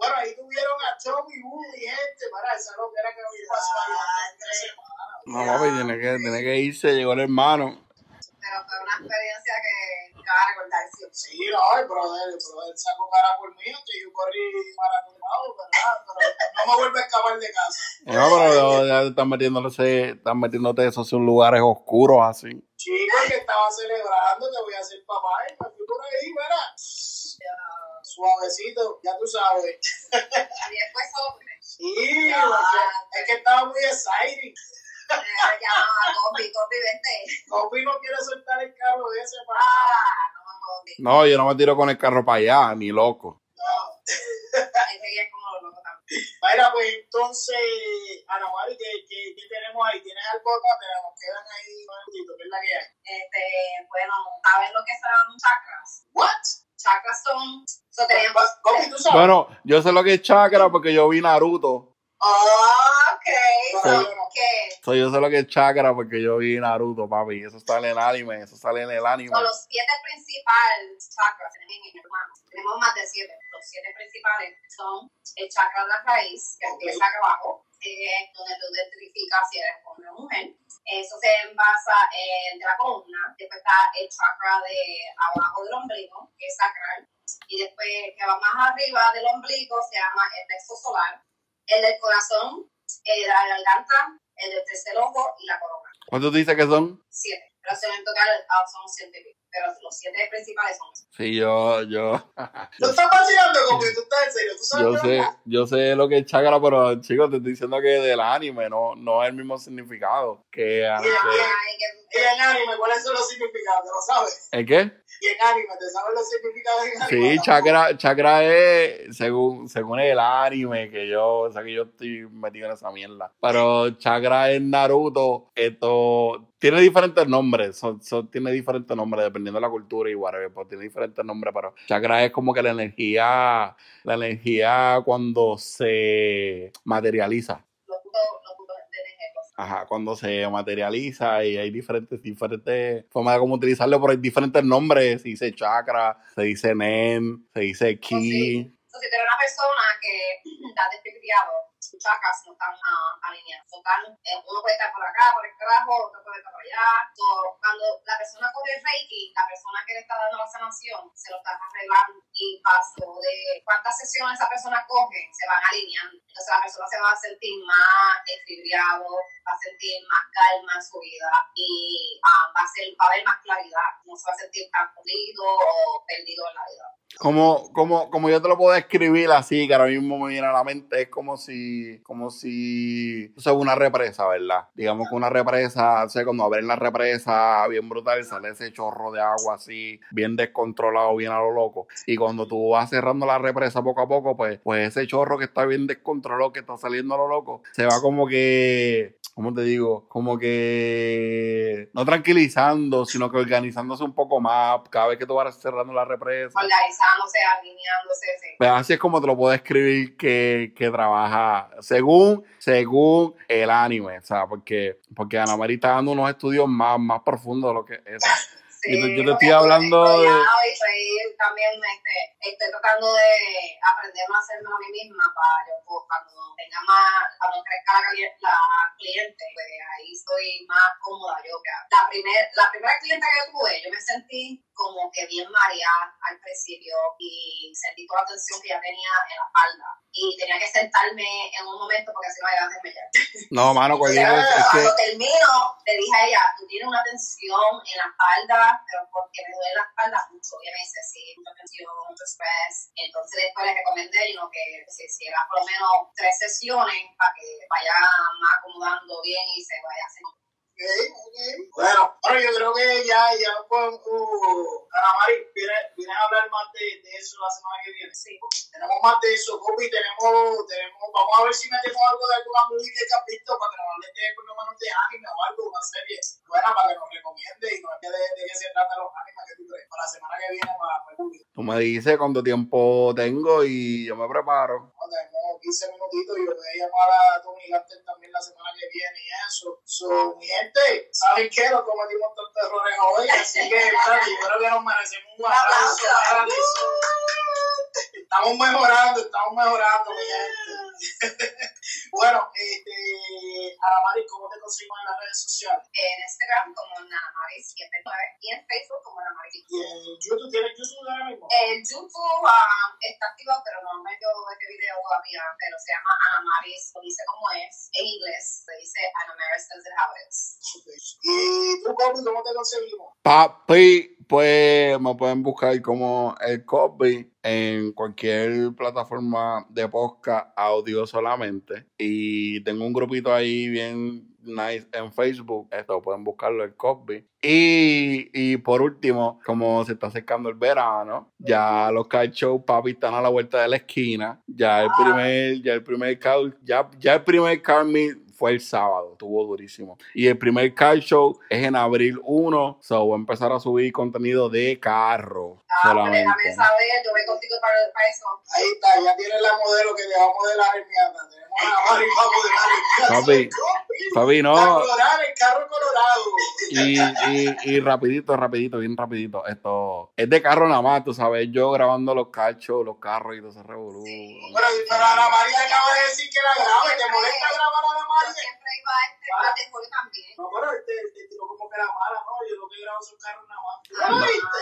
Bueno, ahí tuvieron a Tommy y gente, para esa loquera que hoy pasó. No, papi, tiene que, tiene que irse, llegó el hermano. Pero fue una experiencia que nunca va a siempre. Sí, no, el brother, brother sacó cara por mí, que yo corrí maratonado, ¿verdad? Pero no me vuelve a escapar de casa. No, pero ya están metiéndose, están metiéndote esos en lugares oscuros así. Chico, que estaba celebrando que voy a ser papá y me fui por ahí, mira. Suavecito, ya tú sabes. Y después sobre. Sí, es que estaba muy exciting. Llamaba Copi, Copi, vente. Copi no quiere soltar el carro ese para. Ah, no Copi. No, yo no me tiro con el carro para allá, ni loco. No. Ahí como los locos también. Mira, pues entonces, Ana Mari, ¿qué, qué, qué tenemos ahí? ¿Tienes algo acá? Te nos quedan ahí un momentito, ¿qué es la que hay? Este, bueno, ¿sabes lo que son chakras? ¿What? Chakras son. So tenemos. Copi, ¿tú sabes? Bueno, yo sé lo que es chakra porque yo vi Naruto. Ok. Sí. So, ¿qué? So, yo sé lo que es chakra porque yo vi Naruto, papi. Eso sale en el anime, eso sale en el anime. Son los siete principales chakras en mi hermano. Tenemos más de siete. Los siete principales son el chakra de la raíz, que empieza acá abajo, eh, donde tú identificas si eres hombre o mujer. Eso se basa en la columna. Después está el chakra de abajo del ombligo, que es sacral. Y después, que va más arriba del ombligo, se llama el plexo solar. El del corazón, el de la garganta, el del tercer ojo y la corona ¿Cuántos dices que son? siete. Pero son en total ah, son siete mil. Pero los siete principales son esos. Sí, yo, yo, (laughs) ¿Tú estás vacilando, Copi? ¿Tú estás en serio? ¿Tú sabes yo sé, que yo sé lo que es chakra, pero chicos, te estoy diciendo que del anime no, no es el mismo significado que, que- Y que- en anime, ¿cuáles son los significados? ¿Te lo sabes? ¿El qué? Y en anime, ¿te sabes los significados en anime? Sí, chakra, chakra es según, según el anime, que yo, o sea que yo estoy metido en esa mierda. Pero chakra en Naruto, esto tiene diferentes nombres, son, son- tiene diferentes nombres dependiendo de la cultura y whatever, pues tiene diferentes nombres, pero chakra es como que la energía, la energía cuando se materializa. Ajá, cuando se materializa y hay diferentes, diferentes formas de cómo utilizarlo, pero hay diferentes nombres. Se dice chakra, se dice nen, se dice ki. Entonces, si tú eres una persona que (clears throat) está tus chakras no están están- eh, uno puede estar por acá, por el carajo, otro puede estar por allá. So, cuando la persona coge Reiki, la persona que le está dando la sanación se lo está arreglando y paso de cuántas sesiones esa persona coge, se van alineando. Entonces la persona se va a sentir más equilibrado, va a sentir más calma en su vida y ah, va, a ser, va a haber más claridad. No se va a sentir tan perdido o perdido en la vida. Como, como, como yo te lo puedo describir así, que ahora mismo me viene a la mente, es como si como si, o sea, una represa, ¿verdad? Digamos que una represa, o sea, cuando abren la represa bien brutal, sale ese chorro de agua así, bien descontrolado, bien a lo loco. Y cuando tú vas cerrando la represa poco a poco, pues, pues ese chorro que está bien descontrolado, que está saliendo a lo loco, se va como que ¿cómo te digo? Como que no tranquilizando, sino que organizándose un poco más cada vez que tú vas cerrando la represa. Organizándose, alineándose. Sí. Pues así es como te lo puedo escribir que, que trabaja según, según el anime, o sea, porque, porque Ana María está dando unos estudios más, más profundos de lo que es. (laughs) Sí, yo, te, estoy hablando de... Estoy también este, estoy tratando de aprender a hacerme a mí misma para yo, pues, cuando tenga más, cuando crezca la, la, cliente, pues ahí estoy más cómoda yo. La, primer, la primera cliente que yo tuve, yo me sentí como que bien mareada al principio y sentí toda la tensión que ya tenía en la espalda y tenía que sentarme en un momento porque si no me iba a desmayar. (laughs) No, mano, cualquier Entonces, es Cuando que... termino, le dije a ella, tú tienes una tensión en la espalda, pero porque me duele la espalda mucho. Y ella me dice, sí, mucha tensión, mucho estrés. Entonces después le recomendé you que se hiciera por lo menos tres sesiones para que vaya más acomodando bien y se vaya haciendo Bueno, bueno, yo creo que ya, ya pues, uh, Ana Mari, vienes, vienes a hablar más de, de, eso la semana que viene. Sí. Tenemos más de eso, Copi, tenemos, tenemos, vamos a ver si metemos algo de alguna movie que has visto para que nos hables de por lo menos de anime o algo, una serie buena para que nos recomiende y nos quede de, de qué se trata los animes que tú crees para la semana que viene para, para el Tú me dices cuánto tiempo tengo y yo me preparo. No, tenemos 15 minutitos y yo voy a llamar a Tony Gaster también la semana que viene y eso. So, mi gente, ¿saben qué? Nos cometimos tantos errores hoy, así que yo creo que nos merecemos un aplauso. Estamos mejorando, estamos mejorando, mi gente. (laughs) bueno, este, Anamaris, ¿cómo te conseguimos en las redes sociales? En Instagram como Nanamaris79 y en Facebook como Nanamaris. ¿Y en YouTube tienes YouTube ahora mismo? El YouTube um, está activado, pero no me dio este video todavía, pero se llama Anamaris, lo dice como es, en inglés, se dice Anamaris It How It. Papi, pues me pueden buscar como el Cosby en cualquier plataforma de podcast audio solamente. Y tengo un grupito ahí bien nice en Facebook. Esto pueden buscarlo el Cosby. Y, y por último, como se está acercando el verano, ya los car shows, papi, están a la vuelta de la esquina. Ya el primer, ya el primer car, ya, ya el primer car meet fue el sábado, estuvo durísimo. Y el primer car show es en abril 1, so voy a empezar a subir contenido de carro Ah, pues solamente. déjame saber, yo voy contigo para, para eso. Ahí está, ya tienes la modelo que te va a modelar en miata. Tenemos a Anamaris para modelar en miata. Papi, Papi, no. colorar el carro colorado. Y, y, y rapidito, rapidito, bien rapidito. Esto es de carro nada más, tú sabes, yo grabando los cachos, los carros y todo ese revolú. Pero, pero Ana María acaba de decir que la grabe. ¿Te molesta grabar a Ana Yo María? siempre iba a este, a este juego también. No, pero este, este como que la mala, ¿no? Yo lo que grabo son carros nada más. ¿Tú lo viste?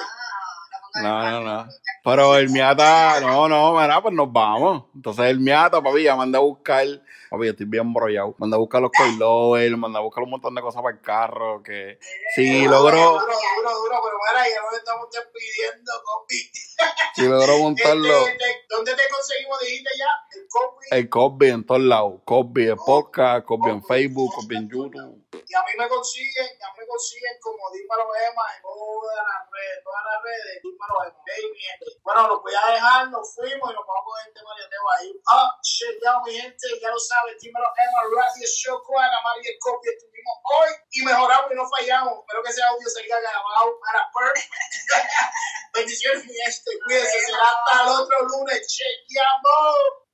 Ah, No, no, no. Pero el Miata, no, no, mira, pues nos vamos. Entonces el Miata, papi, ya manda a buscar, yo estoy bien brollado. Manda a buscar los coilovers, manda a buscar un montón de cosas para el carro. Que si logro, Duro, duro, duro, pero mira, ya nos estamos despidiendo, compi. (laughs) si logro montarlo, Este, este, ¿Dónde te conseguimos? Dijiste ya, el compi. el Cosby en todos lados. Cosby en podcast, Cosby en Facebook, Cosby en YouTube. Y a mí me consiguen, a mí me consiguen como Dímelo Emma en todas las redes, todas las redes, Dímelo Emma. Hey, mi gente. Bueno, los voy a dejar, nos fuimos y nos vamos con este mariateo ahí. Ah, shit, ya mi gente, ya lo sabes, Dímelo Emma, Radio Show con Ana María Copia estuvimos hoy y mejoramos y no fallamos. Espero que ese audio salga grabado para Perth. (laughs) Bendiciones, mi gente, cuídense, será hasta el otro lunes, chequeado.